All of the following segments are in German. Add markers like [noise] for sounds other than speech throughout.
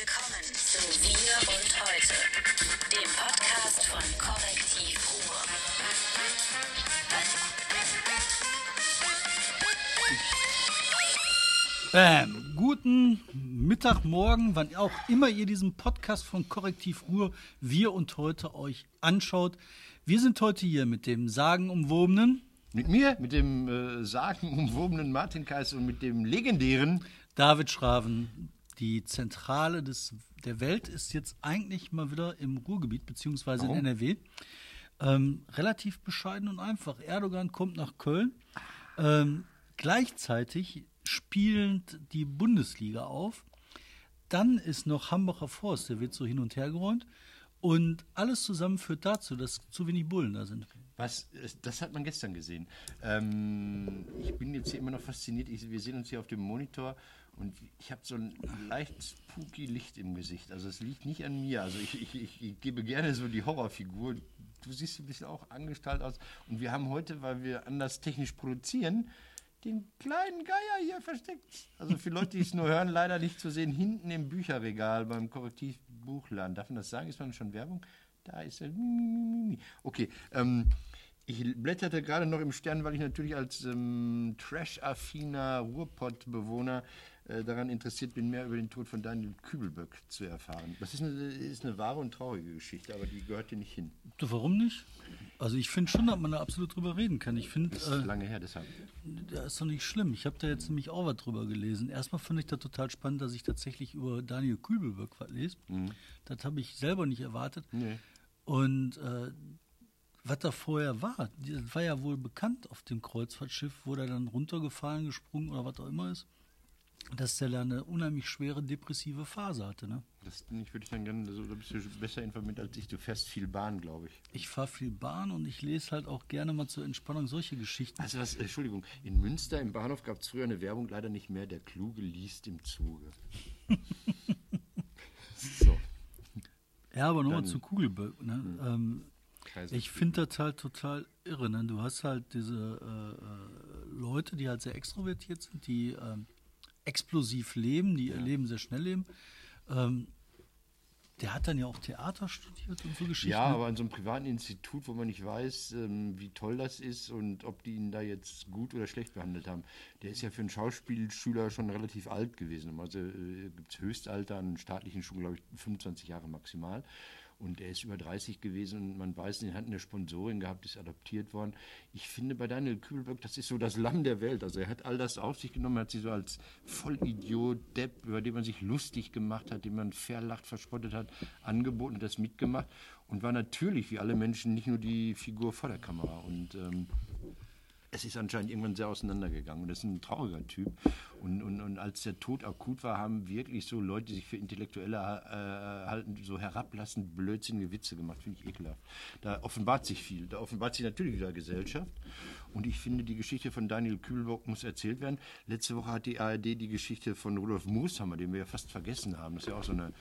Willkommen zu Wir und Heute, dem Podcast von Korrektiv Ruhr. Bam. Guten Mittag, Morgen, wann auch immer ihr diesen Podcast von Korrektiv Ruhr Wir und heute euch anschaut. Wir sind heute hier mit dem sagenumwobenen Mit mir, mit dem äh, sagenumwobenen Martin Kaiser und mit dem legendären. David Schraven. Die Zentrale des, der Welt ist jetzt eigentlich mal wieder im Ruhrgebiet beziehungsweise in Warum? NRW. Ähm, relativ bescheiden und einfach. Erdogan kommt nach Köln. Ähm, gleichzeitig spielend die Bundesliga auf. Dann ist noch Hambacher Forst, der wird so hin und her geräumt. Und alles zusammen führt dazu, dass zu wenig Bullen da sind. Was, das hat man gestern gesehen. Ähm, ich bin jetzt hier immer noch fasziniert. Ich, wir sehen uns hier auf dem Monitor und ich habe so ein leicht spooky Licht im Gesicht. Also es liegt nicht an mir. Also ich, ich, ich, gebe gerne so die Horrorfigur. Du siehst ein bisschen auch angestrahlt aus. Und wir haben heute, weil wir anders technisch produzieren, den kleinen Geier hier versteckt. Also für Leute, die es nur hören, leider nicht zu sehen, hinten im Bücherregal beim Korrektivbuchladen. Darf man das sagen? Ist man schon Werbung? Da ist er. Okay, ähm, ich blätterte gerade noch im Stern, weil ich natürlich als ähm, trash-affiner Ruhrpott-Bewohner daran interessiert bin, mehr über den Tod von Daniel Kübelböck zu erfahren. Das ist eine, ist eine wahre und traurige Geschichte, aber die gehört hier nicht hin. Du, warum nicht? Also ich finde schon, dass man da absolut drüber reden kann. Ich finde, Das ist äh, lange her, deshalb. Das ist doch nicht schlimm. Ich habe da jetzt nämlich auch was drüber gelesen. Erstmal fand ich das total spannend, dass ich tatsächlich über Daniel Kübelberg was lese. Das habe ich selber nicht erwartet. Nee. Und äh, was da vorher war, das war ja wohl bekannt auf dem Kreuzfahrtschiff, wo der dann runtergefallen, gesprungen oder was auch immer ist, dass der eine unheimlich schwere depressive Phase hatte. Ne? Das ich würde ich dann gerne, so, da bist du besser informiert als ich. Du fährst viel Bahn, glaube ich. Ich fahre viel Bahn und ich lese halt auch gerne mal zur Entspannung solche Geschichten. Also was, Entschuldigung, in Münster im Bahnhof gab es früher eine Werbung, leider nicht mehr, der Kluge liest im Zuge. [laughs] so. Ja, aber nochmal zu Kugelböck. Ne? Ähm, Kaiser ich finde das halt total irre. Ne? Du hast halt diese äh, äh, Leute, die halt sehr extrovertiert sind, die ähm, explosiv leben, die ihr Leben sehr schnell leben. Ähm, der hat dann ja auch Theater studiert und so Geschichten. Ja, ne? aber an so einem privaten Institut, wo man nicht weiß, ähm, wie toll das ist und ob die ihn da jetzt gut oder schlecht behandelt haben. Der ist ja für einen Schauspielschüler schon relativ alt gewesen. Also äh, gibt es Höchstalter an staatlichen Schulen, glaube ich, 25 Jahre maximal. Und er ist über 30 gewesen und man weiß, den hat eine Sponsorin gehabt, ist adoptiert worden. Ich finde bei Daniel Kübelberg, das ist so das Lamm der Welt. Also er hat all das auf sich genommen, er hat sie so als Vollidiot, Depp, über den man sich lustig gemacht hat, den man verlacht, verspottet hat, angeboten, das mitgemacht und war natürlich, wie alle Menschen, nicht nur die Figur vor der Kamera. Und ähm, es ist anscheinend irgendwann sehr auseinandergegangen. Das ist ein trauriger Typ. Und, und, und als der Tod akut war, haben wirklich so Leute, die sich für Intellektuelle äh, halten, so herablassend blödsinnige Witze gemacht. Finde ich ekelhaft. Da offenbart sich viel. Da offenbart sich natürlich wieder Gesellschaft. Und ich finde, die Geschichte von Daniel Kühlbock muss erzählt werden. Letzte Woche hat die ARD die Geschichte von Rudolf Mooshammer, den wir ja fast vergessen haben. Das ist ja auch so eine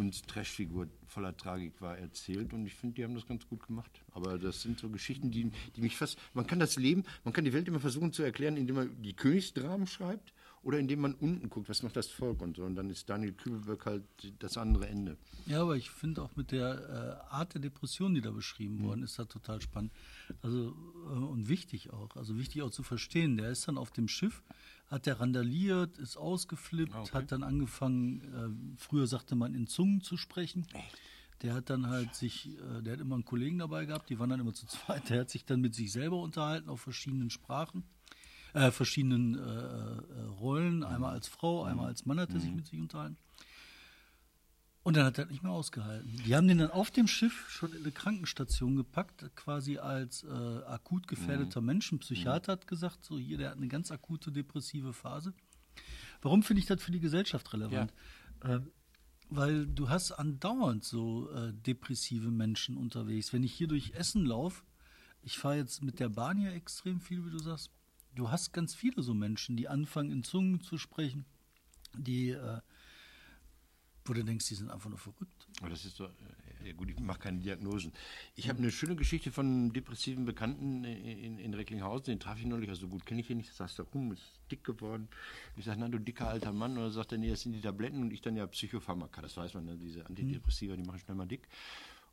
Kunst-Trash-Figur voller Tragik war erzählt und ich finde, die haben das ganz gut gemacht. Aber das sind so Geschichten, die, die mich fast. Man kann das Leben, man kann die Welt immer versuchen zu erklären, indem man die Königsdramen schreibt oder indem man unten guckt, was macht das Volk und so. Und dann ist Daniel Kübelberg halt das andere Ende. Ja, aber ich finde auch mit der äh, Art der Depression, die da beschrieben worden ist, das total spannend. Also äh, und wichtig auch. Also wichtig auch zu verstehen. Der ist dann auf dem Schiff, hat der randaliert, ist ausgeflippt, Ah, okay. hat dann angefangen, äh, früher sagte man in Zungen zu sprechen. Der hat dann halt sich, äh, der hat immer einen Kollegen dabei gehabt, die waren dann immer zu zweit. Der hat sich dann mit sich selber unterhalten auf verschiedenen Sprachen, äh, verschiedenen äh, äh, Rollen. Einmal als Frau, einmal als Mann hat er sich mit sich unterhalten. Und dann hat er nicht mehr ausgehalten. Die haben den dann auf dem Schiff schon in eine Krankenstation gepackt, quasi als äh, akut gefährdeter Mensch. Ein Psychiater hat gesagt, so hier, der hat eine ganz akute depressive Phase. Warum finde ich das für die Gesellschaft relevant? Äh, weil du hast andauernd so äh, depressive Menschen unterwegs. Wenn ich hier durch Essen laufe, ich fahre jetzt mit der Bahn hier extrem viel, wie du sagst, du hast ganz viele so Menschen, die anfangen in Zungen zu sprechen, die äh, wo du denkst, die sind einfach nur verrückt. Aber das ist so, äh, ja gut, ich mache keine Diagnosen. Ich habe eine schöne Geschichte von einem depressiven Bekannten in, in, in Recklinghausen, den traf ich neulich, also gut kenne ich ihn nicht, sagst du, rum, ist dick geworden. Ich sage, na du dicker alter Mann, oder sagt er, nee, das sind die Tabletten und ich dann ja Psychopharmaka, das weiß man, ne? diese Antidepressiva, die machen schnell mal dick.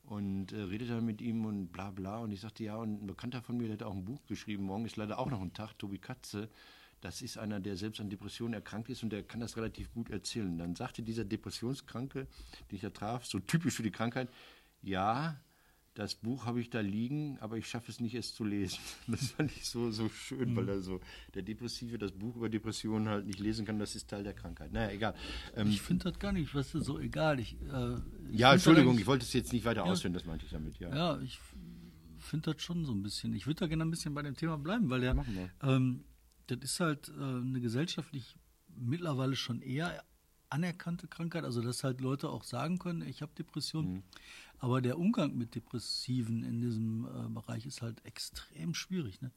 Und äh, redet dann mit ihm und bla bla. Und ich sagte, ja, und ein Bekannter von mir, der hat auch ein Buch geschrieben, morgen ist leider auch noch ein Tag, Tobi Katze, das ist einer, der selbst an Depressionen erkrankt ist und der kann das relativ gut erzählen. Dann sagte dieser Depressionskranke, den ich da traf, so typisch für die Krankheit, ja, das Buch habe ich da liegen, aber ich schaffe es nicht, es zu lesen. [laughs] Das fand ich so, so schön, weil er so, der Depressive das Buch über Depressionen halt nicht lesen kann, das ist Teil der Krankheit. Naja, egal. Ähm, Ich finde das gar nicht, was ist so egal. Ich, äh, ich ja, Entschuldigung, ich wollte es jetzt nicht weiter ausführen, das meinte ich damit, ja. Ja, ich finde das schon so ein bisschen. Ich würde da gerne ein bisschen bei dem Thema bleiben, weil der, Machen wir. ähm, das ist halt äh, eine gesellschaftlich mittlerweile schon eher anerkannte Krankheit, also dass halt Leute auch sagen können, ich habe Depressionen. Mhm. Aber der Umgang mit Depressiven in diesem äh, Bereich ist halt extrem schwierig. Ne?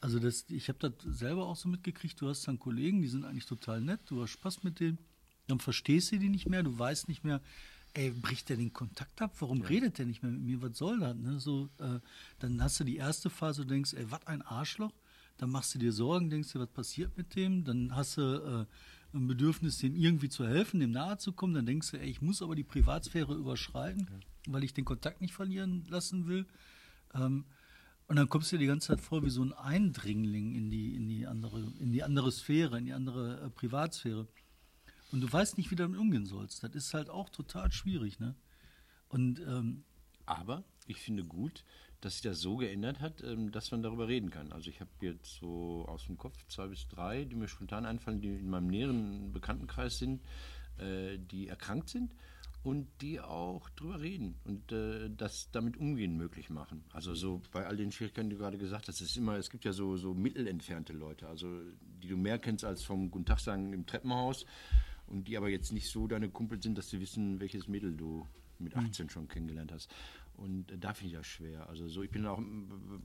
Also das, ich habe das selber auch so mitgekriegt, du hast dann Kollegen, die sind eigentlich total nett, du hast Spaß mit denen, dann verstehst du die nicht mehr, du weißt nicht mehr, ey, bricht der den Kontakt ab? Warum redet der nicht mehr mit mir? Was soll das? Ne? So, äh, dann hast du die erste Phase, du denkst, ey, was ein Arschloch. Dann machst du dir Sorgen, denkst dir, was passiert mit dem? Dann hast du äh, ein Bedürfnis, dem irgendwie zu helfen, dem nahe zu kommen. Dann denkst du, ey, ich muss aber die Privatsphäre überschreiten, weil ich den Kontakt nicht verlieren lassen will. Ähm, und dann kommst du dir die ganze Zeit vor wie so ein Eindringling in die, in die, andere, in die andere Sphäre, in die andere äh, Privatsphäre. Und du weißt nicht, wie du damit umgehen sollst. Das ist halt auch total schwierig. Ne? Und ähm, Aber ich finde gut, dass sich das so geändert hat, ähm, dass man darüber reden kann. Also ich habe jetzt so aus dem Kopf zwei bis drei, die mir spontan einfallen, die in meinem näheren Bekanntenkreis sind, äh, die erkrankt sind und die auch drüber reden und äh, das damit umgehen möglich machen. Also so bei all den Schwierigkeiten, die du gerade gesagt hast, es ist immer, es gibt ja so, so mittelentfernte Leute, also die du mehr kennst als vom Guten Tag sagen im Treppenhaus und die aber jetzt nicht so deine Kumpel sind, dass sie wissen, welches Mädel du mit 18 schon kennengelernt hast. Und äh, da finde ich das schwer. Also so, ich bin auch,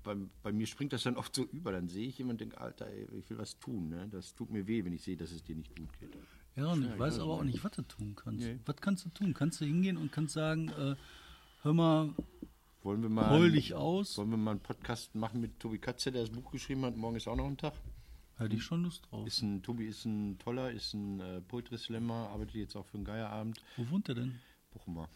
bei, bei mir springt das dann oft so über. Dann sehe ich jemanden und denke, Alter, ey, ich will was tun. Ne? Das tut mir weh, wenn ich sehe, dass es dir nicht gut geht. ja, und ich weiß aber auch nicht, was du tun kannst. Nee. Was kannst du tun? Kannst du hingehen und kannst sagen, äh, hör mal, Wollen wir mal, heul dich aus? wollen wir mal einen Podcast machen mit Tobi Katze, der das Buch geschrieben hat. Morgen ist auch noch ein Tag. Hätte ich schon Lust drauf. Ist ein, Tobi ist ein toller, ist ein äh, Poetry Slammer, arbeitet jetzt auch für einen Geierabend. Wo wohnt der denn? Bochumer.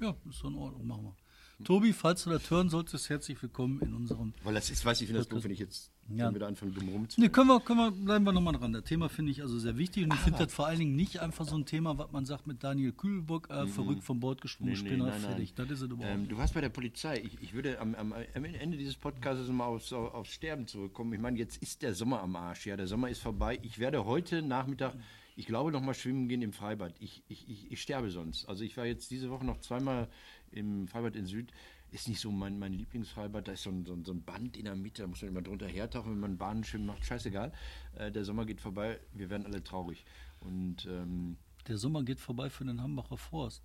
Ja, ist doch in Ordnung, machen wir. Tobi, falls du das hören solltest, herzlich willkommen in unserem. Weil das ist, weiß ich, finde das doof, wenn ich jetzt Ja. da anfangen, dumm rumzumachen. Ne, können wir, können wir, bleiben wir nochmal dran. Das Thema finde ich also sehr wichtig und ich finde das vor allen Dingen nicht einfach so ein Thema, was man sagt mit Daniel Kühlbock, äh, verrückt vom Bord gesprungen, Nee, nee, Spinner, nein, nein. fertig. Das ist es überhaupt Ähm, du warst bei der Polizei. Ich, ich würde am, am, am Ende dieses Podcasts mal aufs, aufs Sterben zurückkommen. Ich meine, jetzt ist der Sommer am Arsch. Ja, der Sommer ist vorbei. Ich werde heute Nachmittag, ich glaube, noch mal schwimmen gehen im Freibad. Ich, ich, ich, ich sterbe sonst. Also ich war jetzt diese Woche noch zweimal im Freibad in Süd. Ist nicht so mein, mein Lieblingsfreibad. Da ist so ein, so, ein, so ein Band in der Mitte. Da muss man immer drunter hertauchen, wenn man Bahnen schwimmen macht. Scheißegal. Äh, der Sommer geht vorbei. Wir werden alle traurig. Und ähm, Der Sommer geht vorbei für den Hambacher Forst.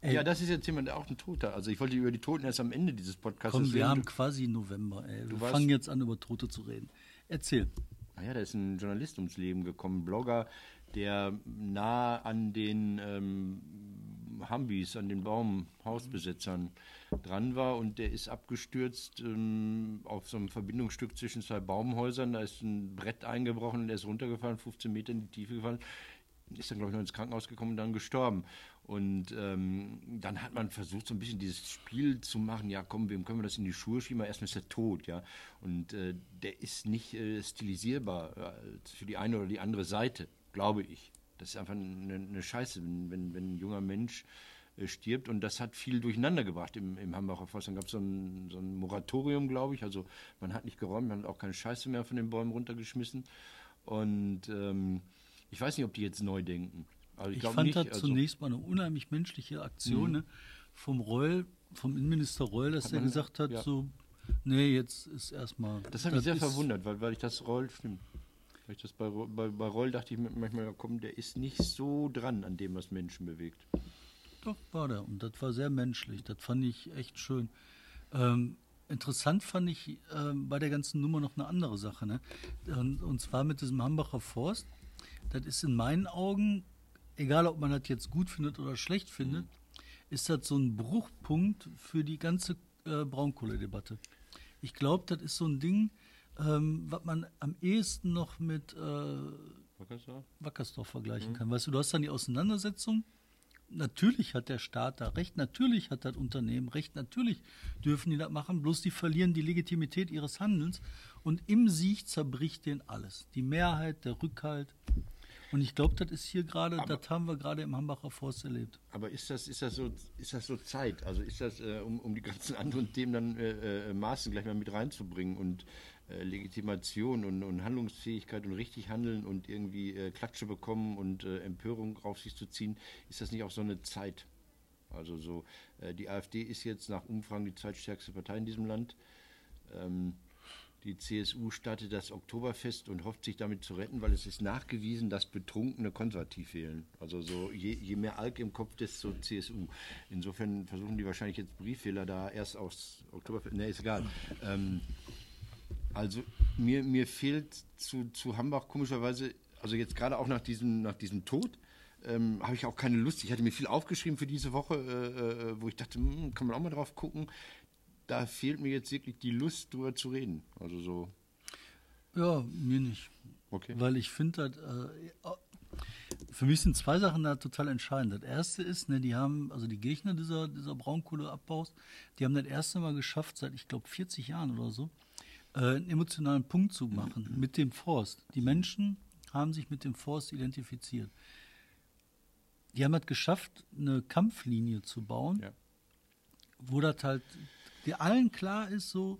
Ey, ja, das ist jetzt jemand, der auch ein Toter. Also ich wollte über die Toten erst am Ende dieses Podcasts komm, wir reden. haben quasi November, ey. Wir fangen jetzt an, über Tote zu reden. Erzähl. Naja, da ist ein Journalist ums Leben gekommen, Blogger, der nah an den ähm, Hambis, an den Baumhausbesitzern dran war und der ist abgestürzt ähm, auf so einem Verbindungsstück zwischen zwei Baumhäusern. Da ist ein Brett eingebrochen und er ist runtergefallen, 15 Meter in die Tiefe gefallen. Ist dann, glaube ich, noch ins Krankenhaus gekommen und dann gestorben. Und ähm, dann hat man versucht, so ein bisschen dieses Spiel zu machen. Ja, komm, wem können wir das in die Schuhe schieben? Erstmal ist er tot, ja. Und äh, der ist nicht äh, stilisierbar äh, für die eine oder die andere Seite, glaube ich. Das ist einfach eine, eine Scheiße, wenn, wenn, wenn ein junger Mensch äh, stirbt. Und das hat viel durcheinander gebracht im, im Hambacher Forst. Dann gab es so ein, so ein Moratorium, glaube ich. Also man hat nicht geräumt, man hat auch keine Scheiße mehr von den Bäumen runtergeschmissen. Und ähm, ich weiß nicht, ob die jetzt neu denken. Also ich, Ich fand nicht. das also, zunächst mal eine unheimlich menschliche Aktion ne? vom Reul, vom Innenminister Reul, dass er gesagt hat, ja. so, nee, jetzt ist erstmal. Das hat mich sehr verwundert, weil, weil ich das Roll stimmt. Weil ich das bei, bei, bei Roll dachte ich manchmal, komm, der ist nicht so dran an dem, was Menschen bewegt. Doch, war der. Und das war sehr menschlich. Das fand ich echt schön. Ähm, interessant fand ich ähm, bei der ganzen Nummer noch eine andere Sache. Ne? Und, und zwar mit diesem Hambacher Forst. Das ist in meinen Augen egal ob man das jetzt gut findet oder schlecht findet, ist das so ein Bruchpunkt für die ganze äh, Braunkohledebatte. Ich glaube, das ist so ein Ding, ähm, was man am ehesten noch mit äh, Wackersdorf vergleichen kann. Weißt du, du hast dann die Auseinandersetzung. Natürlich hat der Staat da recht, natürlich hat das Unternehmen recht, natürlich dürfen die das machen, bloß die verlieren die Legitimität ihres Handelns und im Sieg zerbricht denen alles. Die Mehrheit, der Rückhalt. Und ich glaube, das ist hier gerade, das haben wir gerade im Hambacher Forst erlebt. Aber ist das, ist das, so, ist das so Zeit? Also ist das, äh, um, um die ganzen anderen Themen dann äh, äh, Maßen gleich mal mit reinzubringen und äh, Legitimation und, und Handlungsfähigkeit und richtig handeln und irgendwie äh, Klatsche bekommen und äh, Empörung auf sich zu ziehen, ist das nicht auch so eine Zeit? Also so, äh, die AfD ist jetzt nach Umfragen die zweitstärkste Partei in diesem Land. Ähm, die CSU startet das Oktoberfest und hofft sich damit zu retten, weil es ist nachgewiesen, dass Betrunkene konservativ wählen. Also so je, je mehr Alk im Kopf, desto CSU. Insofern versuchen die wahrscheinlich jetzt Brieffehler da erst aus Oktoberfest. Ne, ist egal. Ähm, also mir, mir fehlt zu, zu Hambach komischerweise, also jetzt gerade auch nach diesem, nach diesem Tod, ähm, habe ich auch keine Lust. Ich hatte mir viel aufgeschrieben für diese Woche, äh, äh, wo ich dachte, hm, kann man auch mal drauf gucken. Da fehlt mir jetzt wirklich die Lust, drüber zu reden. Also so. Ja, mir nicht. Okay. Weil ich finde, äh, für mich sind zwei Sachen da total entscheidend. Das erste ist, ne, die haben, also die Gegner dieser, dieser Braunkohleabbaus, die haben das erste Mal geschafft, seit ich glaube 40 Jahren oder so, äh, einen emotionalen Punkt zu machen mit dem Forst. Die Menschen haben sich mit dem Forst identifiziert. Die haben es geschafft, eine Kampflinie zu bauen, Ja. wo das halt dir allen klar ist, so,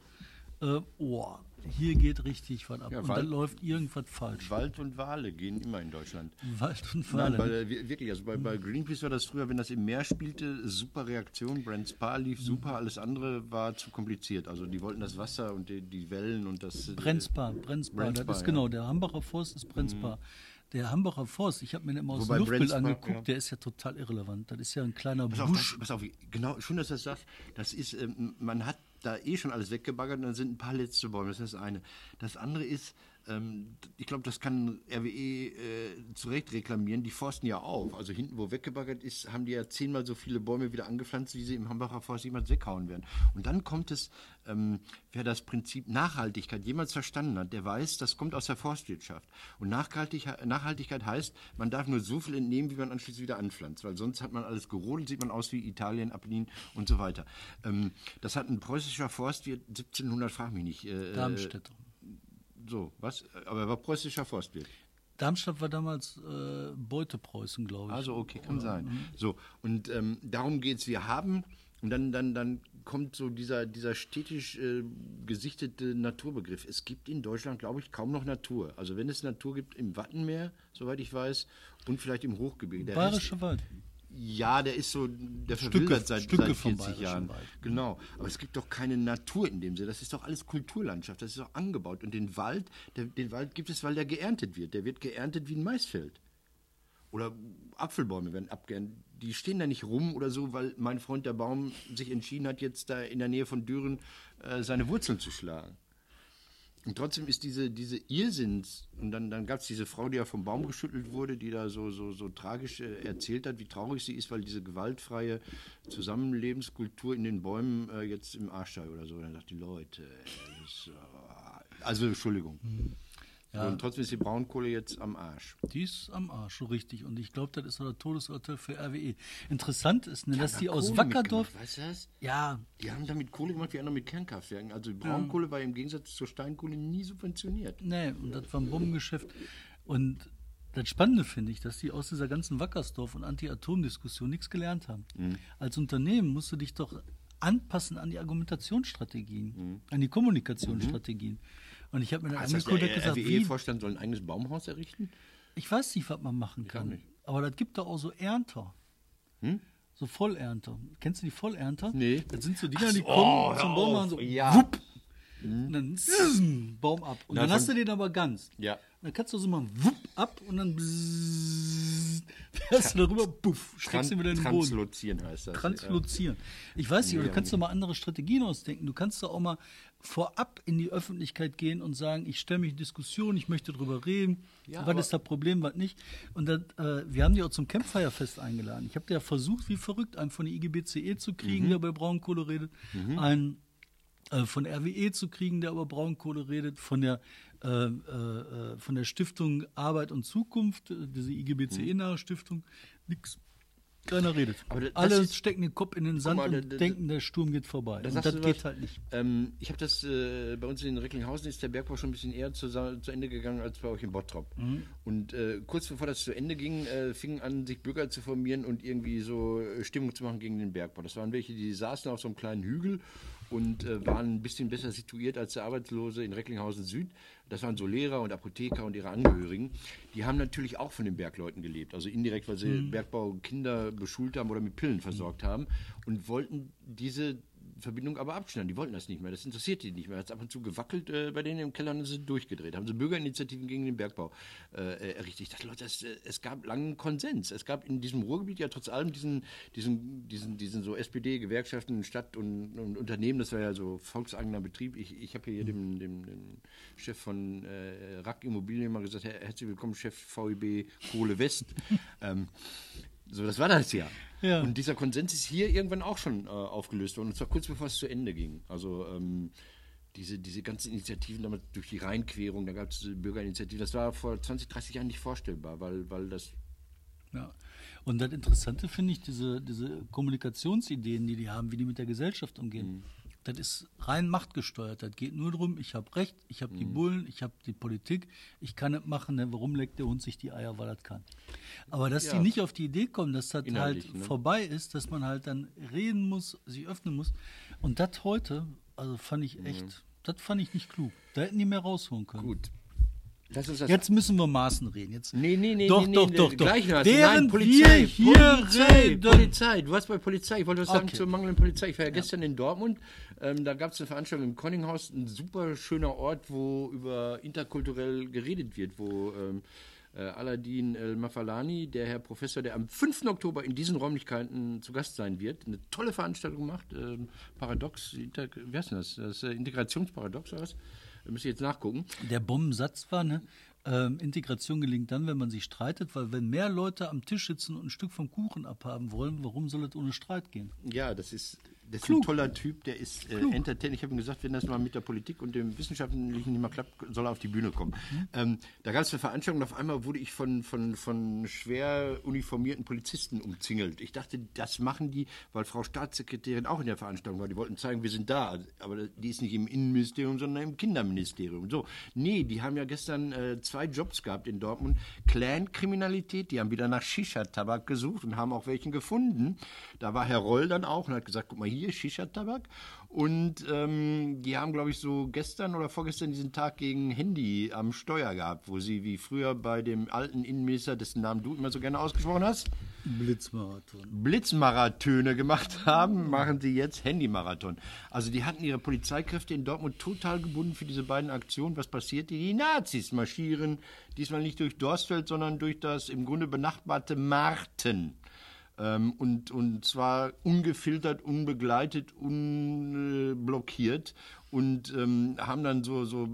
äh, oh, hier geht richtig was ab. Ja, und weil- dann läuft irgendwas falsch. Wald und Wale gehen immer in Deutschland. Wald und Nein, Wale. weil, äh, wir- wirklich, also bei, bei Greenpeace war das früher, wenn das im Meer spielte, super Reaktion, Brent Spa lief super, alles andere war zu kompliziert. Also die wollten das Wasser und die, die Wellen und das... äh, Brenzbar, Brenzbar, das ist ja. genau, der Hambacher Forst ist Brenzbar. Der Hambacher Forst, ich habe mir den immer aus dem Luftbild Brenzbar, angeguckt, ja. der ist ja total irrelevant. Das ist ja ein kleiner Pass auf, Busch. das, pass auf, genau, schön, dass du das sagst. Das ist, ähm, man hat da eh schon alles weggebaggert und dann sind ein paar letzte Bäume. Das ist das eine. Das andere ist, ähm, ich glaube, das kann RWE äh, zu Recht reklamieren. Die forsten ja auf. Also hinten, wo weggebaggert ist, haben die ja zehnmal so viele Bäume wieder angepflanzt, wie sie im Hambacher Forst jemals weghauen werden. Und dann kommt es, ähm, wer das Prinzip Nachhaltigkeit jemals verstanden hat, der weiß, das kommt aus der Forstwirtschaft. Und Nachhaltigkeit, Nachhaltigkeit heißt, man darf nur so viel entnehmen, wie man anschließend wieder anpflanzt. Weil sonst hat man alles gerodelt, sieht man aus wie Italien, Apennin und so weiter. Ähm, das hat ein preußischer Forstwirt 1700, frag mich nicht. Äh, Darmstädter. So, was? Aber er war preußischer Forstwirt. Darmstadt war damals äh, Beutepreußen, glaube ich. Also okay, kann sein. So, und ähm, darum geht's. Wir haben, und dann, dann, dann kommt so dieser, dieser städtisch äh, gesichtete Naturbegriff. Es gibt in Deutschland, glaube ich, kaum noch Natur. Also wenn es Natur gibt im Wattenmeer, soweit ich weiß, und vielleicht im Hochgebirge. Der Rest- Bayerischer Wald. Ja, der ist so, der Stücke- verwildert seit, Stücke seit vom 40 Bayerischen Jahren. Wald. Genau. Aber es gibt doch keine Natur in dem Sinne. Das ist doch alles Kulturlandschaft. Das ist doch angebaut. Und den Wald, der, den Wald gibt es, weil der geerntet wird. Der wird geerntet wie ein Maisfeld. Oder Apfelbäume werden abgeerntet. Die stehen da nicht rum oder so, weil mein Freund der Baum sich entschieden hat, jetzt da in der Nähe von Düren äh, seine Wurzeln zu schlagen. Und trotzdem ist diese, diese Irrsinns, und dann, dann gab es diese Frau, die ja vom Baum geschüttelt wurde, die da so, so, so tragisch äh, erzählt hat, wie traurig sie ist, weil diese gewaltfreie Zusammenlebenskultur in den Bäumen äh, jetzt im Arsch sei oder so. Und dann sagt die Leute, ist, äh, also Entschuldigung. Und trotzdem ist die Braunkohle jetzt am Arsch. Die ist am Arsch, so richtig. Und ich glaube, das ist so der Todesurteil für RWE. Interessant ist, ne, dass die aus Kohle Wackerdorf. Weißt du das? Ja, Die haben damit Kohle gemacht wie andere mit Kernkraftwerken. Also Braunkohle war im Gegensatz zur Steinkohle nie subventioniert. Nee, und das war ein Bombengeschäft. Und das Spannende finde ich, dass die aus dieser ganzen Wackersdorf- und Anti-Atom-Diskussion nichts gelernt haben. Mhm. Als Unternehmen musst du dich doch anpassen an die Argumentationsstrategien, Mhm. an die Kommunikationsstrategien. Und ich habe mir dann heißt, angeguckt und der gesagt, wie, RWE-Vorstand soll ein eigenes Baumhaus errichten? ich weiß nicht, was man machen kann. Aber das gibt doch auch so Ernter. So Vollernter. Kennst du die Vollernter? Hm? Nee. Das sind so Dinger, die so, kommen hör zum Baum auf. und so Ja. wupp. Und dann Baum ab. Und Na, dann hast du den aber ganz. Ja. Dann kannst du so mal wupp ab und dann bzzz, fährst du darüber, puff, steckst du wieder in den Boden. Translozieren heißt das. Translozieren. Ich weiß nicht, Nee, oder du kannst doch mal andere Strategien ausdenken. Du kannst doch auch mal vorab in die Öffentlichkeit gehen und sagen, ich stelle mich in Diskussion, ich möchte darüber reden, Ja, was ist das Problem, was nicht. Und dann, äh, wir haben die auch zum Campfire-Fest eingeladen. Ich habe ja versucht, wie verrückt, einen von der IGBCE zu kriegen, der über Braunkohle redet, einen äh, von RWE zu kriegen, der über Braunkohle redet, von der, äh, äh, äh, von der Stiftung Arbeit und Zukunft, äh, diese IGBCE-nahe Stiftung, nix. Keiner redet. Aber Alle stecken den Kopf in den Sand mal, und da- da- denken, der Sturm geht vorbei. Da und das geht was. halt nicht. Ähm, ich habe das äh, bei uns in Recklinghausen ist der Bergbau schon ein bisschen eher zu, zu Ende gegangen als bei euch in Bottrop. Mhm. Und äh, kurz bevor das zu Ende ging, äh, fingen an, sich Bürger zu formieren und irgendwie so äh, Stimmung zu machen gegen den Bergbau. Das waren welche, die saßen auf so einem kleinen Hügel und äh, waren ein bisschen besser situiert als der Arbeitslose in Recklinghausen Süd. Das waren so Lehrer und Apotheker und ihre Angehörigen. Die haben natürlich auch von den Bergleuten gelebt. Also indirekt, weil sie Bergbaukinder beschult haben oder mit Pillen versorgt haben und wollten diese Verbindung aber abschneiden. Die wollten das nicht mehr. Das interessiert die nicht mehr. Hat ab und zu gewackelt äh, bei denen im Keller und sind durchgedreht. Haben sie Bürgerinitiativen gegen den Bergbau äh, errichtet. Ich dachte, Leute, es, äh, es gab langen Konsens. Es gab in diesem Ruhrgebiet ja trotz allem diesen, diesen, diesen, diesen so SPD, Gewerkschaften, Stadt und, und Unternehmen. Das war ja so volkseigener Betrieb. Ich, ich habe hier dem, dem, dem Chef von äh, Rack Immobilien mal gesagt, Her herzlich willkommen, Chef VEB Kohle West. [laughs] ähm, so, das war das ja. Ja. Und dieser Konsens ist hier irgendwann auch schon äh, aufgelöst worden, und zwar kurz bevor es zu Ende ging. Also ähm, diese, diese ganzen Initiativen damals durch die Rheinquerung, da gab es Bürgerinitiativen, das war vor 20, 30 Jahren nicht vorstellbar, weil, weil das Ja. Und das Interessante finde ich, diese, diese Kommunikationsideen, die die haben, wie die mit der Gesellschaft umgehen. Mhm. Das ist rein machtgesteuert. Das geht nur darum, ich habe Recht, ich habe die Mhm. Bullen, ich habe die Politik, ich kann es machen, denn warum leckt der Hund sich die Eier, weil er das kann. Aber dass Ja. die nicht auf die Idee kommen, dass das halt Inhaltlich, ne? vorbei ist, dass man halt dann reden muss, sich öffnen muss. Und das heute, also fand ich echt, das fand ich nicht klug. Da hätten die mehr rausholen können. Mhm. gut. Uns das Jetzt müssen wir Maßen reden. Jetzt, Nee, nee, nee, doch, nee, doch, nee, doch, doch. Gleich was. Während Nein, Polizei, wir hier Polizei, reden, Polizei. Du warst bei Polizei. Ich wollte was sagen Okay. zur mangelnden Polizei. Ich war ja gestern in Dortmund. Ähm, da gab es eine Veranstaltung im Conninghaus, ein super schöner Ort, wo über interkulturell geredet wird, wo ähm, äh, Aladin El Mafalani, der Herr Professor, der am 5. Oktober in diesen Räumlichkeiten zu Gast sein wird, eine tolle Veranstaltung macht. Ähm, Paradox, Inter wie heißt denn das? Das äh, Integrationsparadox oder was? Da müsst ihr jetzt nachgucken. Der Bombensatz war, ne? Ähm, Integration gelingt dann, wenn man sich streitet, weil wenn mehr Leute am Tisch sitzen und ein Stück vom Kuchen abhaben wollen, warum soll es ohne Streit gehen? Ja, das ist, das ist Klug. ein toller Typ, der ist äh, entertained. Ich habe ihm gesagt, wenn das mal mit der Politik und dem Wissenschaftlichen nicht mal klappt, soll er auf die Bühne kommen. Ähm, da gab es eine Veranstaltung und auf einmal wurde ich von, von, von schwer uniformierten Polizisten umzingelt. Ich dachte, das machen die, weil Frau Staatssekretärin auch in der Veranstaltung war. Die wollten zeigen, wir sind da. Aber die ist nicht im Innenministerium, sondern im Kinderministerium. So, nee, die haben ja gestern äh, zwei Jobs gehabt in Dortmund. Clan-Kriminalität, die haben wieder nach Shisha-Tabak gesucht und haben auch welchen gefunden. Da war Herr Roll dann auch und hat gesagt, guck mal hier, Shisha-Tabak. Und ähm, die haben, glaube ich, so gestern oder vorgestern diesen Tag gegen Handy am Steuer gehabt, wo sie wie früher bei dem alten Innenminister, dessen Namen du immer so gerne ausgesprochen hast, Blitzmarathon. Blitzmarathöne gemacht haben, machen sie jetzt Handymarathon. Also die hatten ihre Polizeikräfte in Dortmund total gebunden für diese beiden Aktionen. Was passiert? Die Nazis marschieren diesmal nicht durch Dorstfeld, sondern durch das im Grunde benachbarte Marten. Ähm, und, und zwar ungefiltert, unbegleitet, unblockiert und ähm, haben dann so, so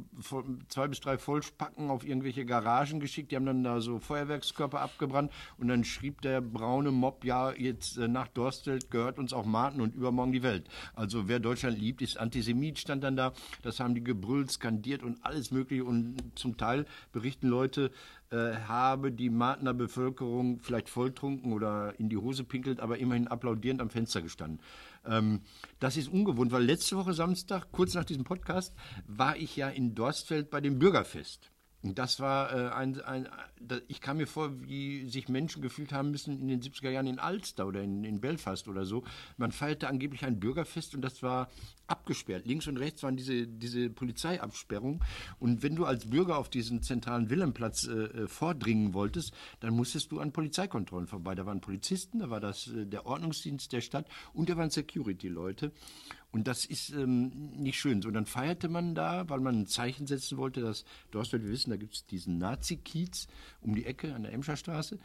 zwei bis drei Vollspacken auf irgendwelche Garagen geschickt. Die haben dann da so Feuerwerkskörper abgebrannt und dann schrieb der braune Mob, ja, jetzt äh, nach Dorstfeld gehört uns auch Marten und übermorgen die Welt. Also wer Deutschland liebt, ist Antisemit, stand dann da. Das haben die gebrüllt, skandiert und alles mögliche und zum Teil berichten Leute, äh, habe die Martener Bevölkerung vielleicht volltrunken oder in die Hose pinkelt, aber immerhin applaudierend am Fenster gestanden. Ähm, das ist ungewohnt, weil letzte Woche Samstag, kurz nach diesem Podcast, war ich ja in Dorstfeld bei dem Bürgerfest. Das war äh, ein, ein, ich kam mir vor, wie sich Menschen gefühlt haben müssen in den 70er Jahren in Alster oder in, in Belfast oder so. Man feierte angeblich ein Bürgerfest und das war abgesperrt. Links und rechts waren diese, diese Polizeiabsperrungen. Und wenn du als Bürger auf diesen zentralen Wilhelmplatz äh, äh, vordringen wolltest, dann musstest du an Polizeikontrollen vorbei. Da waren Polizisten, da war das äh, der Ordnungsdienst der Stadt und da waren Security-Leute. Und das ist ähm, nicht schön. So, dann feierte man da, weil man ein Zeichen setzen wollte, dass Dorstfeld, wir wissen, da gibt es diesen Nazi-Kiez um die Ecke an der Emscher Straße.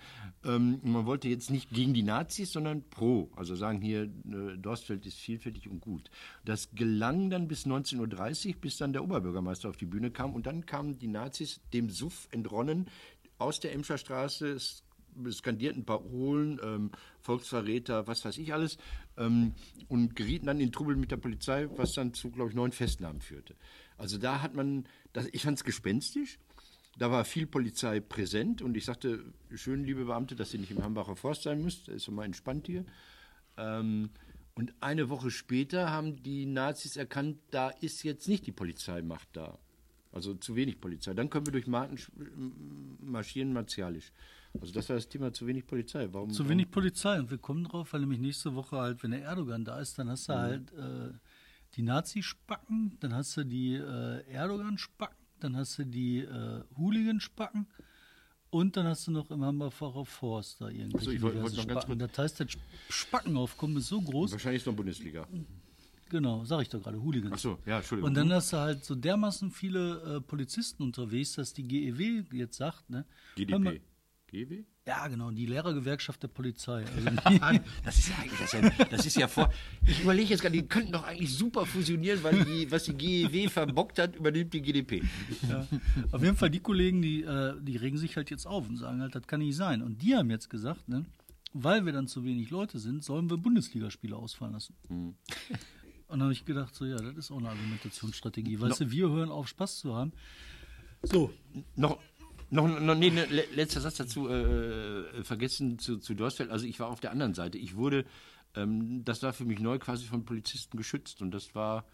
Ähm, man wollte jetzt nicht gegen die Nazis, sondern pro. Also sagen hier, äh, Dorstfeld ist vielfältig und gut. Das gelang dann bis 19.30 Uhr, bis dann der Oberbürgermeister auf die Bühne kam. Und dann kamen die Nazis dem Suff entronnen aus der Emscher Straße skandierten Parolen, ähm, Volksverräter, was weiß ich alles, ähm, und gerieten dann in Trubel mit der Polizei, was dann zu, glaube ich, neun Festnahmen führte. Also da hat man, das, ich fand es gespenstisch, da war viel Polizei präsent und ich sagte, schön, liebe Beamte, dass ihr nicht im Hambacher Forst sein müsst, ist mal entspannt hier. Ähm, und eine Woche später haben die Nazis erkannt, da ist jetzt nicht die Polizeimacht da. Also zu wenig Polizei. Dann können wir durch Marten marschieren, martialisch. Also das war das Thema zu wenig Polizei. Warum, zu wenig Polizei. Und wir kommen drauf, weil nämlich nächste Woche halt, wenn der Erdogan da ist, dann hast du mhm. halt äh, die Nazi-Spacken, dann hast du die äh, Erdogan-Spacken, dann hast du die äh, Hooligan-Spacken und dann hast du noch im Hammerfacher Forst da irgendwie. Also ich wollte wollt noch ganz kurz. Das heißt, das Spackenaufkommen ist so groß. Wahrscheinlich ist noch Bundesliga. Genau, sag ich doch gerade, Hooligans. Ach so, ja, Entschuldigung. Und dann hast du halt so dermaßen viele äh, Polizisten unterwegs, dass die GEW jetzt sagt, ne? GDP. GEW? Ja, genau, die Lehrergewerkschaft der Polizei. Also [laughs] das ist ja eigentlich, das ist ja, das ist ja vor. Ich überlege jetzt gerade, die könnten doch eigentlich super fusionieren, weil die, was die GEW verbockt hat, übernimmt die GDP. Ja, auf jeden Fall, die Kollegen, die, äh, die regen sich halt jetzt auf und sagen halt, das kann nicht sein. Und die haben jetzt gesagt, ne, weil wir dann zu wenig Leute sind, sollen wir Bundesligaspiele ausfallen lassen. Mhm. [laughs] Und dann habe ich gedacht, so ja, das ist auch eine Argumentationsstrategie. Weißt no. du, wir hören auf, Spaß zu haben. So. Noch, noch, noch nee, ne, letzter Satz dazu äh, vergessen zu, zu Dorstfeld. Also ich war auf der anderen Seite. Ich wurde, ähm, das war für mich neu, quasi von Polizisten geschützt. Und das war.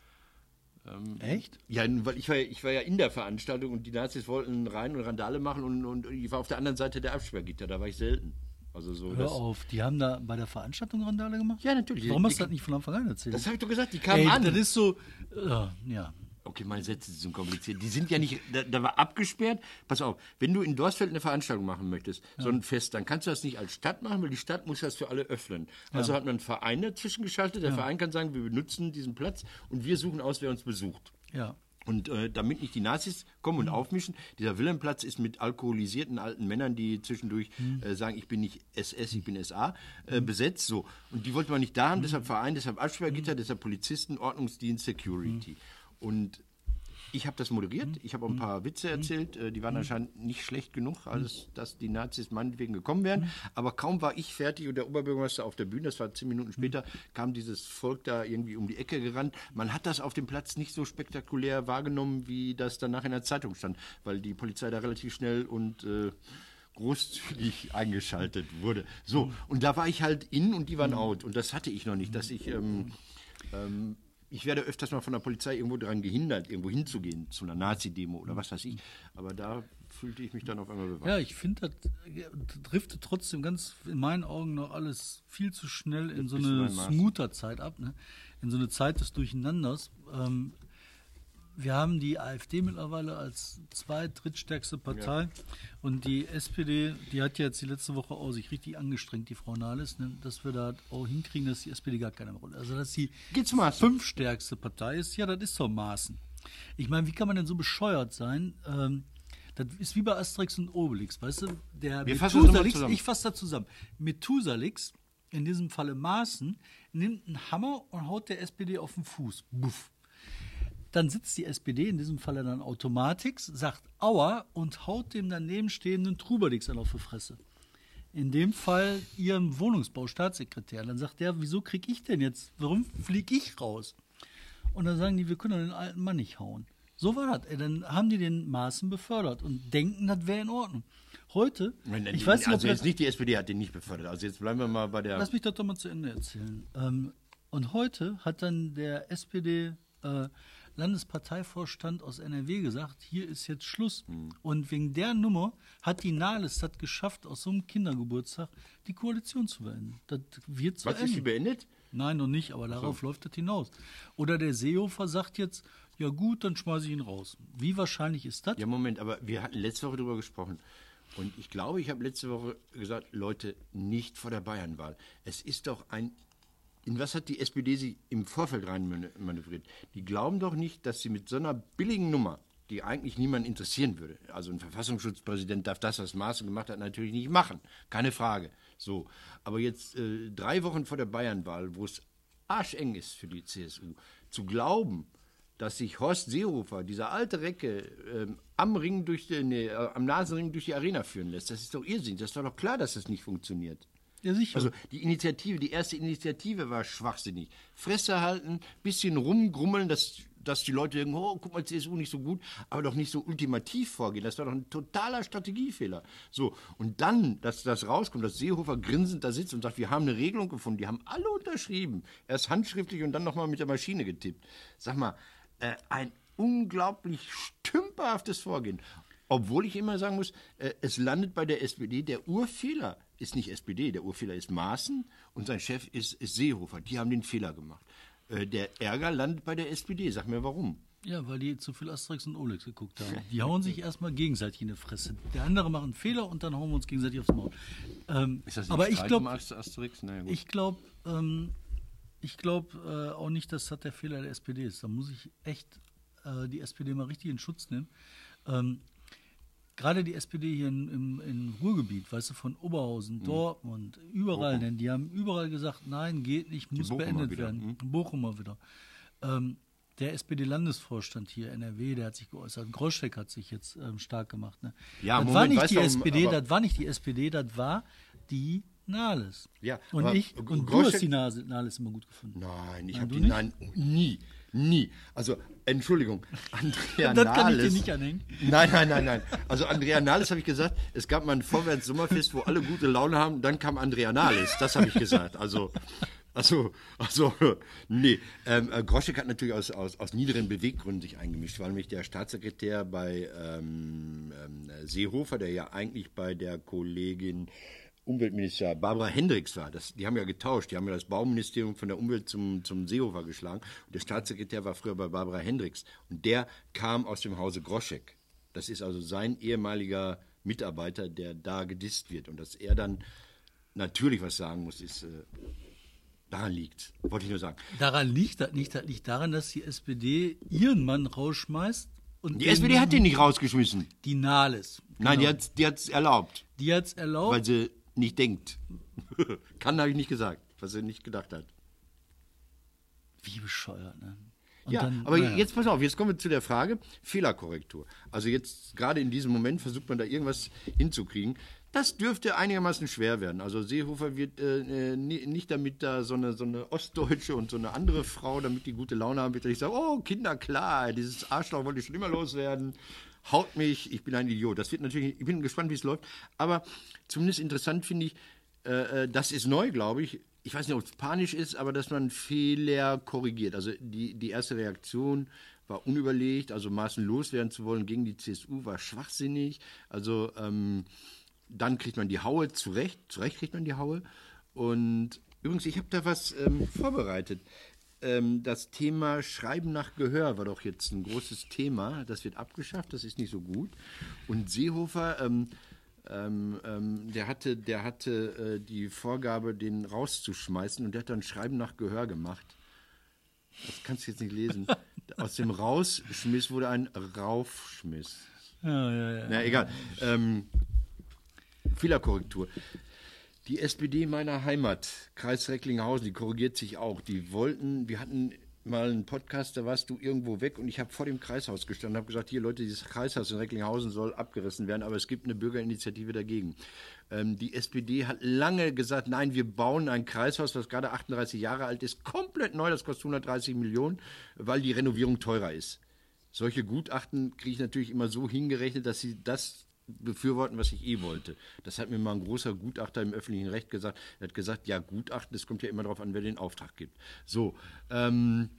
Ähm, Echt? Ja, weil ich war, ich war ja in der Veranstaltung und die Nazis wollten rein und Randale machen und, und ich war auf der anderen Seite der Absperrgitter. Da war ich selten. Also so, Hör auf, die haben da bei der Veranstaltung Randale gemacht? Ja, natürlich. Warum hast du das nicht von Anfang an erzählt? Das habe ich doch gesagt, die kamen Ey, an. Das ist so, äh, ja. Okay, meine Sätze sind kompliziert. Die sind ja nicht, da, da, war abgesperrt. Pass auf, wenn du in Dorsfeld eine Veranstaltung machen möchtest, ja. so ein Fest, dann kannst du das nicht als Stadt machen, weil die Stadt muss das für alle öffnen. Also ja. hat man einen Verein dazwischen geschaltet. Der ja. Verein kann sagen, wir benutzen diesen Platz und wir suchen aus, wer uns besucht. Ja. Und äh, damit nicht die Nazis kommen und mhm. aufmischen, dieser Wilhelmplatz ist mit alkoholisierten alten Männern, die zwischendurch mhm. äh, sagen, ich bin nicht SS, ich bin SA, äh, mhm. besetzt. So. Und die wollte man nicht da haben, mhm. deshalb Verein, deshalb Absperrgitter, mhm. deshalb Polizisten, Ordnungsdienst, Security. Und ich habe das moderiert, mhm. ich habe ein paar Witze mhm. erzählt, äh, die waren mhm. anscheinend nicht schlecht genug, als dass die Nazis meinetwegen gekommen wären. Aber kaum war ich fertig und der Oberbürgermeister auf der Bühne, das war zehn Minuten später, kam dieses Volk da irgendwie um die Ecke gerannt. Man hat das auf dem Platz nicht so spektakulär wahrgenommen, wie das danach in der Zeitung stand, weil die Polizei da relativ schnell und äh, großzügig eingeschaltet wurde. So, und da war ich halt in und die waren out. Und das hatte ich noch nicht, dass ich ähm, ähm, ich werde öfters mal von der Polizei irgendwo daran gehindert, irgendwo hinzugehen, zu einer Nazi-Demo oder was weiß ich. Aber da fühlte ich mich dann auf einmal bewacht. Ja, ich finde, das driftet trotzdem ganz in meinen Augen noch alles viel zu schnell in so eine Smoother-Zeit ab, ne? in so eine Zeit des Durcheinanders. Ähm, wir haben die AfD mittlerweile als zweit-, drittstärkste Partei. Ja. Und die SPD, die hat jetzt die letzte Woche auch sich richtig angestrengt, die Frau Nahles, ne, dass wir da auch hinkriegen, dass die SPD gar keine Rolle Also, dass sie fünfstärkste Partei ist, ja, das ist so Maßen. Ich meine, wie kann man denn so bescheuert sein? Ähm, das ist wie bei Asterix und Obelix, weißt du? Der Wir Methusalix, ich fasse das zusammen. Methusalix, in diesem Falle Maßen, nimmt einen Hammer und haut der SPD auf den Fuß. Buff. Dann sitzt die SPD, in diesem Falle dann Automatix, sagt Aua und haut dem daneben stehenden Trubadix an auf die Fresse. In dem Fall ihrem Wohnungsbaustaatssekretär. Dann sagt der, wieso krieg ich denn jetzt, warum fliege ich raus? Und dann sagen die, wir können den alten Mann nicht hauen. So war das. Dann haben die den Maßen befördert und denken, das wäre in Ordnung. Heute, Nein, ich weiß nicht, also jetzt nicht die SPD hat den nicht befördert. Also jetzt bleiben wir mal bei der. Lass mich das doch mal zu Ende erzählen. Ähm, und heute hat dann der SPD äh, Landesparteivorstand aus NRW gesagt, hier ist jetzt Schluss. Mhm. Und wegen der Nummer hat die Nahles das geschafft, aus so einem Kindergeburtstag die Koalition zu beenden. Das wird zu Was, ist sie beendet? Nein, noch nicht, aber darauf so. läuft das hinaus. Oder der Seehofer sagt jetzt, ja gut, dann schmeiße ich ihn raus. Wie wahrscheinlich ist das? Ja, Moment, aber wir hatten letzte Woche darüber gesprochen. Und ich glaube, ich habe letzte Woche gesagt, Leute, nicht vor der Bayernwahl. Es ist doch ein in was hat die SPD sich im Vorfeld rein manövriert? Die glauben doch nicht, dass sie mit so einer billigen Nummer die eigentlich niemand interessieren würde. Also ein Verfassungsschutzpräsident darf das, was Maaßen gemacht hat, natürlich nicht machen. Keine Frage. So. Aber jetzt äh, drei Wochen vor der Bayernwahl, wo es arscheng ist für die CSU, zu glauben, dass sich Horst Seehofer, dieser alte Recke, ähm, am Ring durch die, nee, äh, am Nasenring durch die Arena führen lässt, das ist doch irrsinnig. Das ist doch klar, dass das nicht funktioniert. Ja, sicher. Also die Initiative, die erste Initiative war schwachsinnig. Fresse halten, bisschen rumgrummeln, dass, dass die Leute denken, oh, guck mal, CSU nicht so gut, aber doch nicht so ultimativ vorgehen. Das war doch ein totaler Strategiefehler. So, und dann, dass das rauskommt, dass Seehofer grinsend da sitzt und sagt, wir haben eine Regelung gefunden, die haben alle unterschrieben. Erst handschriftlich und dann nochmal mit der Maschine getippt. Sag mal, äh, ein unglaublich stümperhaftes Vorgehen. Obwohl ich immer sagen muss, äh, es landet bei der SPD. Der Urfehler ist nicht SPD, der Urfehler ist Maaßen und sein Chef ist, ist Seehofer. Die haben den Fehler gemacht. Äh, der Ärger landet bei der SPD. Sag mir warum. Ja, weil die zu viel Asterix und Olex geguckt haben. Die hauen sich erstmal gegenseitig in die Fresse. Der andere macht einen Fehler und dann hauen wir uns gegenseitig aufs Maul. Ähm, Ist das nicht aber ich glaube, Asterix? Naja, gut. ich glaube, ähm, ich glaube äh, auch nicht, dass das der Fehler der SPD ist. Da muss ich echt äh, die SPD mal richtig in Schutz nehmen. Ähm, Gerade die SPD hier in, im, im Ruhrgebiet, weißt du, von Oberhausen, Dortmund, überall, Bochum. denn die haben überall gesagt, nein, geht nicht, muss beendet wieder, werden. hm? Bochumer wieder. Ähm, der SPD-Landesvorstand hier, NRW, der hat sich geäußert. Groschek hat sich jetzt ähm, stark gemacht. Ne? Ja, das Moment, war nicht die du, SPD, das war nicht die SPD, das war die Nahles. Ja, und ich, und du Groschek- hast die Nase, Nahles immer gut gefunden. Nein, ich habe du die, nein, nie, nie. Also, Entschuldigung, [laughs] Andrea Das kann ich dir Nahles. nicht anhängen. Nein, nein, nein, nein. Also Andrea Nahles habe ich gesagt, es gab mal ein Vorwärts-Sommerfest, wo alle gute Laune haben, dann kam Andrea Nahles, das habe ich gesagt. Also, also, also, nee. Ähm, äh, Groschek hat natürlich aus, aus, aus niederen Beweggründen sich eingemischt, war nämlich der Staatssekretär bei ähm, ähm, Seehofer, der ja eigentlich bei der Kollegin Umweltminister Barbara Hendricks war. Das, die haben ja getauscht. Die haben ja das Bauministerium von der Umwelt zum, zum Seehofer geschlagen. Und der Staatssekretär war früher bei Barbara Hendricks. Und der kam aus dem Hause Groschek. Das ist also sein ehemaliger Mitarbeiter, der da gedisst wird. Und dass er dann natürlich was sagen muss, ist, äh, daran liegt. Wollte ich nur sagen. Daran liegt das nicht. Das liegt daran, dass die SPD ihren Mann rausschmeißt. Und Die SPD hat den nicht rausgeschmissen. Die Nahles. Nein, Genau. die hat es erlaubt, die hat's erlaubt. weil sie nicht denkt. [laughs] Kann, habe ich nicht gesagt, was sie nicht gedacht hat. Wie bescheuert, ne? Und Ja, dann- aber naja. jetzt pass auf, jetzt kommen wir zu der Frage Fehlerkorrektur. Also jetzt gerade in diesem Moment versucht man da irgendwas hinzukriegen. Das dürfte einigermaßen schwer werden. Also Seehofer wird äh, äh, ni- nicht damit da so eine, so eine Ostdeutsche und so eine andere Frau, damit die gute Laune haben, wird er nicht sagen, oh Kinder, klar, dieses Arschloch wollte ich schon immer loswerden. Haut mich, ich bin ein Idiot. Das wird natürlich, ich bin gespannt, wie es läuft. Aber zumindest interessant finde ich, äh, äh, das ist neu, glaube ich. Ich weiß nicht, ob es panisch ist, aber dass man Fehler korrigiert. Also die, die erste Reaktion war unüberlegt, also Maßen loswerden zu wollen gegen die CSU war schwachsinnig. Also ähm, dann kriegt man die Haue zurecht, zurecht kriegt man die Haue. Und übrigens, ich habe da was ähm, vorbereitet. Ähm, das Thema Schreiben nach Gehör war doch jetzt ein großes Thema. Das wird abgeschafft, das ist nicht so gut. Und Seehofer, ähm, ähm, ähm, der hatte, der hatte äh, die Vorgabe, den rauszuschmeißen und der hat dann Schreiben nach Gehör gemacht. Das kannst du jetzt nicht lesen. [laughs] Aus dem Rausschmiss wurde ein Raufschmiss. Ja, ja, ja. Na egal. Ähm, Fehlerkorrektur. Die SPD meiner Heimat, Kreis Recklinghausen, die korrigiert sich auch. Die wollten, wir hatten mal einen Podcast, da warst du irgendwo weg und ich habe vor dem Kreishaus gestanden und habe gesagt, hier Leute, dieses Kreishaus in Recklinghausen soll abgerissen werden, aber es gibt eine Bürgerinitiative dagegen. Ähm, die SPD hat lange gesagt, nein, wir bauen ein Kreishaus, was gerade 38 Jahre alt ist, komplett neu, das kostet 130 Millionen, weil die Renovierung teurer ist. Solche Gutachten kriege ich natürlich immer so hingerechnet, dass sie das befürworten, was ich eh wollte. Das hat mir mal ein großer Gutachter im öffentlichen Recht gesagt. Er hat gesagt, ja, Gutachten, das kommt ja immer darauf an, wer den Auftrag gibt. So, ähm,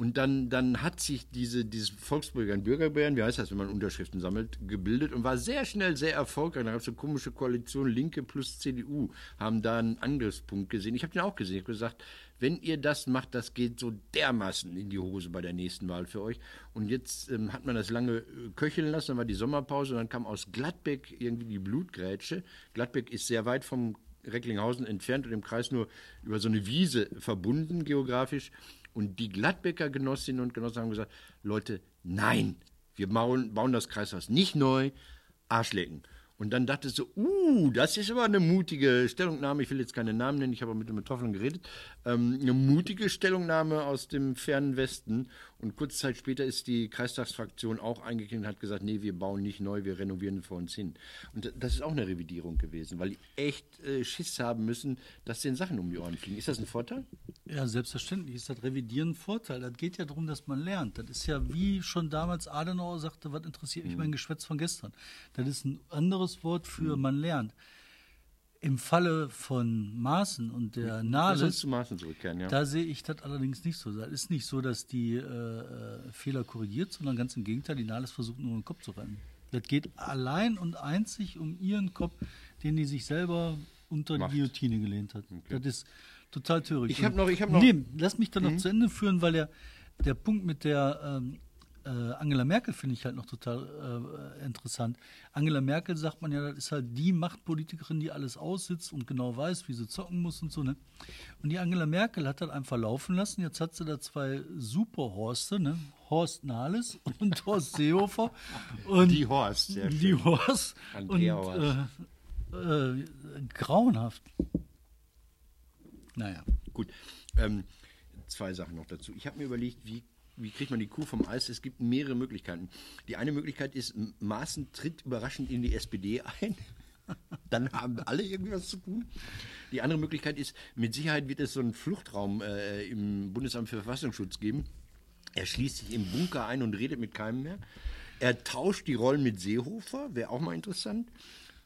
und dann, dann hat sich diese, dieses Volksbürger und Bürgerbeeren, wie heißt das, wenn man Unterschriften sammelt, gebildet und war sehr schnell sehr erfolgreich. Da gab es eine komische Koalition, Linke plus CDU, haben da einen Angriffspunkt gesehen. Ich habe den auch gesehen. Ich habe gesagt, wenn ihr das macht, das geht so dermaßen in die Hose bei der nächsten Wahl für euch. Und jetzt ähm, hat man das lange äh, köcheln lassen, dann war die Sommerpause und dann kam aus Gladbeck irgendwie die Blutgrätsche. Gladbeck ist sehr weit vom Recklinghausen entfernt und im Kreis nur über so eine Wiese verbunden geografisch. Und die Gladbecker Genossinnen und Genossen haben gesagt, Leute, nein, wir bauen, bauen das Kreishaus nicht neu, Arschlecken. Und dann dachte ich so, uh, das ist aber eine mutige Stellungnahme. Ich will jetzt keine Namen nennen, ich habe mit den Betroffenen geredet. Ähm, eine mutige Stellungnahme aus dem fernen Westen. Und kurze Zeit später ist die Kreistagsfraktion auch eingeklinkt und hat gesagt, nee, wir bauen nicht neu, wir renovieren vor uns hin. Und das ist auch eine Revidierung gewesen, weil die echt äh, Schiss haben müssen, dass den Sachen um die Ohren fliegen. Ist das ein Vorteil? Ja, selbstverständlich ist das Revidieren ein Vorteil. Das geht ja darum, dass man lernt. Das ist ja wie schon damals Adenauer sagte, was interessiert mich mein Geschwätz von gestern. Das ist ein anderes Wort für man lernt. Im Falle von Maßen und der Maßen zurückkehren, ja. da sehe ich das allerdings nicht so. Das ist nicht so, dass die äh, äh, Fehler korrigiert, sondern ganz im Gegenteil, die Nahles versucht nur den Kopf zu rennen. Das geht allein und einzig um ihren Kopf, den die sich selber unter Macht. die Guillotine gelehnt hat. Das ist total töricht. Ich hab Und- noch- ich hab noch- Mhm. Nee, lass mich dann noch zu Ende führen, weil der, der Punkt mit der ähm, äh, Angela Merkel finde ich halt noch total äh, interessant. Angela Merkel sagt man ja, das ist halt die Machtpolitikerin, die alles aussitzt und genau weiß, wie sie zocken muss und so. Ne? Und die Angela Merkel hat das einfach laufen lassen. Jetzt hat sie da zwei super Horste, ne? Horst Nahles und [laughs] Horst Seehofer. Und Die Horst, sehr Die schön. Horst. Und, Andrea Horst. Äh, äh, grauenhaft. Naja. Gut. Ähm, zwei Sachen noch dazu. Ich habe mir überlegt, wie, wie kriegt man die Kuh vom Eis? Es gibt mehrere Möglichkeiten. Die eine Möglichkeit ist, Maaßen tritt überraschend in die SPD ein. [laughs] Dann haben alle irgendwas zu tun. Die andere Möglichkeit ist, mit Sicherheit wird es so einen Fluchtraum äh, im Bundesamt für Verfassungsschutz geben. Er schließt sich im Bunker ein und redet mit keinem mehr. Er tauscht die Rollen mit Seehofer, wäre auch mal interessant.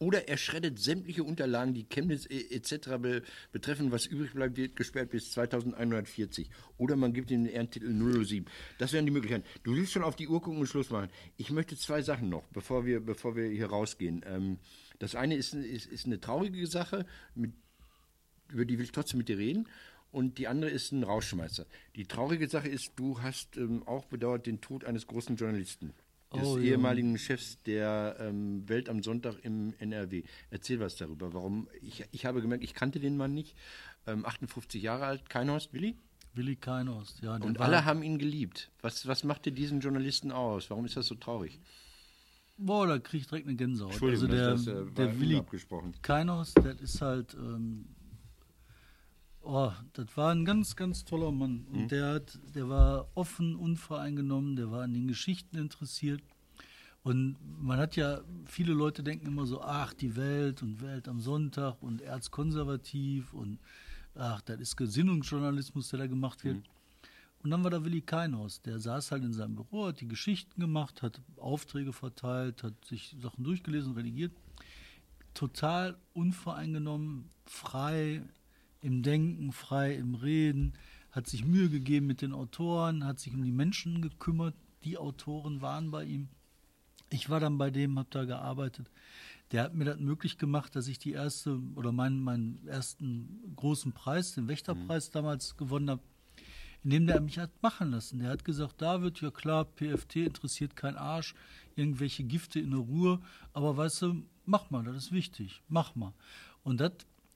Oder er schreddet sämtliche Unterlagen, die Chemnitz e- etc. Be betreffen, was übrig bleibt, wird gesperrt bis 2140. Oder man gibt ihm den Ehrentitel 007. Das wären die Möglichkeiten. Du willst schon auf die Uhr gucken und Schluss machen. Ich möchte zwei Sachen noch, bevor wir, bevor wir hier rausgehen. Ähm, das eine ist, ist, ist eine traurige Sache, mit über die will ich trotzdem mit dir reden. Und die andere ist ein Rauschmeister. Die traurige Sache ist, du hast ähm, auch bedauert den Tod eines großen Journalisten. Des Oh, ja. ehemaligen Chefs der ähm, Welt am Sonntag im NRW. Erzähl was darüber. Warum? Ich, ich habe gemerkt, ich kannte den Mann nicht. Ähm, 58 Jahre alt, kein Horst Willi. Willi Keinhorst, ja. Und war- alle haben ihn geliebt. Was, was machte diesen Journalisten aus? Warum ist das so traurig? Boah, da krieg ich direkt eine Gänsehaut. Entschuldigung, also der, das- das, äh, war der Willi unabgesprochen. Keinhaus, der ist halt, ähm, oh, das war ein ganz, ganz toller Mann. Und Mhm. der hat, der war offen, unvoreingenommen, der war an den Geschichten interessiert. Und man hat ja, viele Leute denken immer so, ach, die Welt und Welt am Sonntag und erzkonservativ und ach, das ist Gesinnungsjournalismus, der da gemacht wird. Und dann war da Willi Keinhaus, der saß halt in seinem Büro, hat die Geschichten gemacht, hat Aufträge verteilt, hat sich Sachen durchgelesen, redigiert. Total unvoreingenommen, frei im Denken, frei im Reden, hat sich Mühe gegeben mit den Autoren, hat sich um die Menschen gekümmert. Die Autoren waren bei ihm. Ich war dann bei dem, habe da gearbeitet. Der hat mir das möglich gemacht, dass ich die erste oder meinen, meinen ersten großen Preis, den Wächterpreis damals gewonnen habe, indem der mich hat machen lassen. Der hat gesagt, David, ja klar, PFT interessiert kein Arsch, irgendwelche Gifte in der Ruhe, aber weißt du, mach mal, das ist wichtig, mach mal. Und das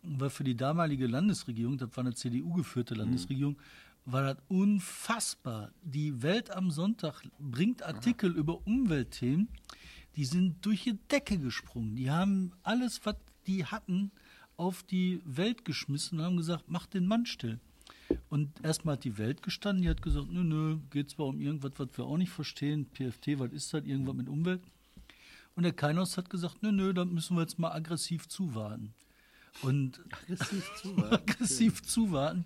war für die damalige Landesregierung, das war eine CDU-geführte Landesregierung, war das unfassbar. Die Welt am Sonntag bringt Artikel über Umweltthemen, die sind durch die Decke gesprungen. Die haben alles, was die hatten, auf die Welt geschmissen und haben gesagt, mach den Mann still. Und erstmal hat die Welt gestanden, die hat gesagt, nö, nö, geht zwar um irgendwas, was wir auch nicht verstehen, PFT, was ist das, irgendwas mit Umwelt. Und der Kainos hat gesagt, nö, nö, da müssen wir jetzt mal aggressiv zuwarten. Und Aggressiv [laughs] zuwarten. aggressiv zuwarten.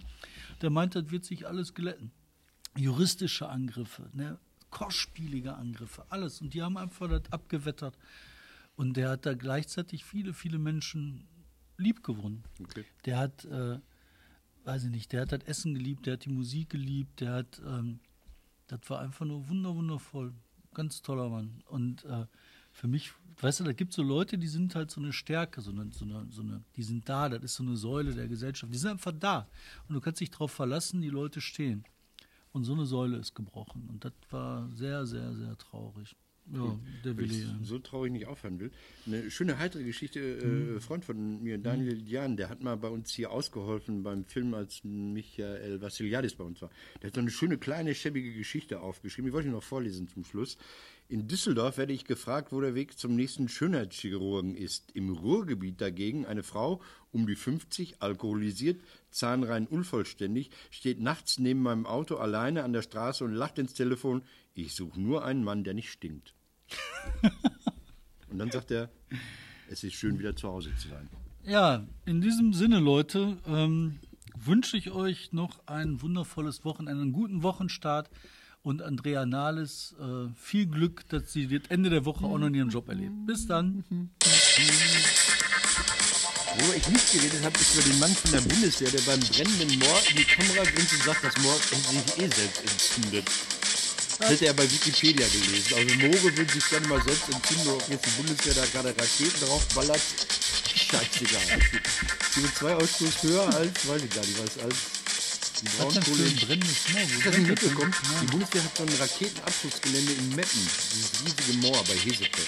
Der meint, das wird sich alles glätten. Juristische Angriffe, ne? kostspielige Angriffe, alles. Und die haben einfach das abgewettert. Und der hat da gleichzeitig viele, viele Menschen lieb gewonnen. Okay. Der hat, äh, weiß ich nicht, der hat das Essen geliebt, der hat die Musik geliebt, der hat, ähm, das war einfach nur wunder, wundervoll. Ganz toller Mann. Und äh, für mich, weißt du, da gibt es so Leute, die sind halt so eine Stärke, so eine, so, eine, so eine, die sind da, das ist so eine Säule der Gesellschaft. Die sind einfach da. Und du kannst dich darauf verlassen, die Leute stehen. Und so eine Säule ist gebrochen. Und das war sehr, sehr, sehr traurig. Ja, der Willi. so traurig nicht aufhören will. Eine schöne heitere Geschichte, Mhm. äh, Freund von mir, Daniel Jan, der hat mal bei uns hier ausgeholfen beim Film, als Michael Vassiliadis bei uns war. Der hat so eine schöne, kleine, schäbige Geschichte aufgeschrieben. Die wollte ich noch vorlesen zum Schluss. In Düsseldorf werde ich gefragt, wo der Weg zum nächsten Schönheitschirurgen ist. Im Ruhrgebiet dagegen eine Frau um die 50, alkoholisiert, zahnrein unvollständig, steht nachts neben meinem Auto alleine an der Straße und lacht ins Telefon. Ich suche nur einen Mann, der nicht stinkt. und dann sagt er, es ist schön, wieder zu Hause zu sein. Ja, in diesem Sinne, Leute, ähm, wünsche ich euch noch ein wundervolles Wochenende, einen guten Wochenstart und Andrea Nahles äh, viel Glück, dass sie das Ende der Woche auch noch ihren Job erlebt. Bis dann. Worüber ich nicht geredet habe, ist über den Mann von der Bundeswehr, der beim brennenden Moor in die Kamera grinst und sagt, das Moor sich eh selbst entzündet. Das hätte er bei Wikipedia gelesen. Also Moore würden sich gerne mal selbst entzünden, ob jetzt die Bundeswehr da gerade Raketen draufballert. Scheißegal. CO2-Ausstoß höher als, weiß ich gar nicht, was als die Braunkohle. Hast du das mitbekommen? Ja. Die Bundeswehr hat so ein Raketenabschussgelände in Meppen, dieses riesige Moor bei Hesepe.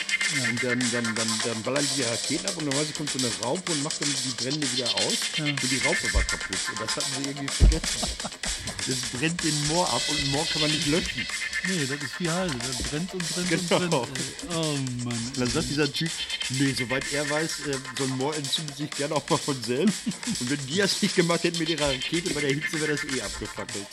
Und dann, dann, dann, dann ballern die die Raketen ab und normalerweise kommt so eine Raupe und macht dann die Brände wieder aus. Und die Raupe war kaputt. Und das hatten sie irgendwie vergessen. Das brennt den Moor ab und ein Moor kann man nicht löschen. Nee, das ist wie Halde. Das brennt und brennt Genau. und brennt. ey. Oh Mann. Und dann sagt dieser Typ, nee, soweit er weiß, äh, so ein Moor entzündet sich gerne auch mal von selbst. Und wenn die das nicht gemacht hätten mit ihrer Rakete bei der Hitze, wäre das eh abgefackelt.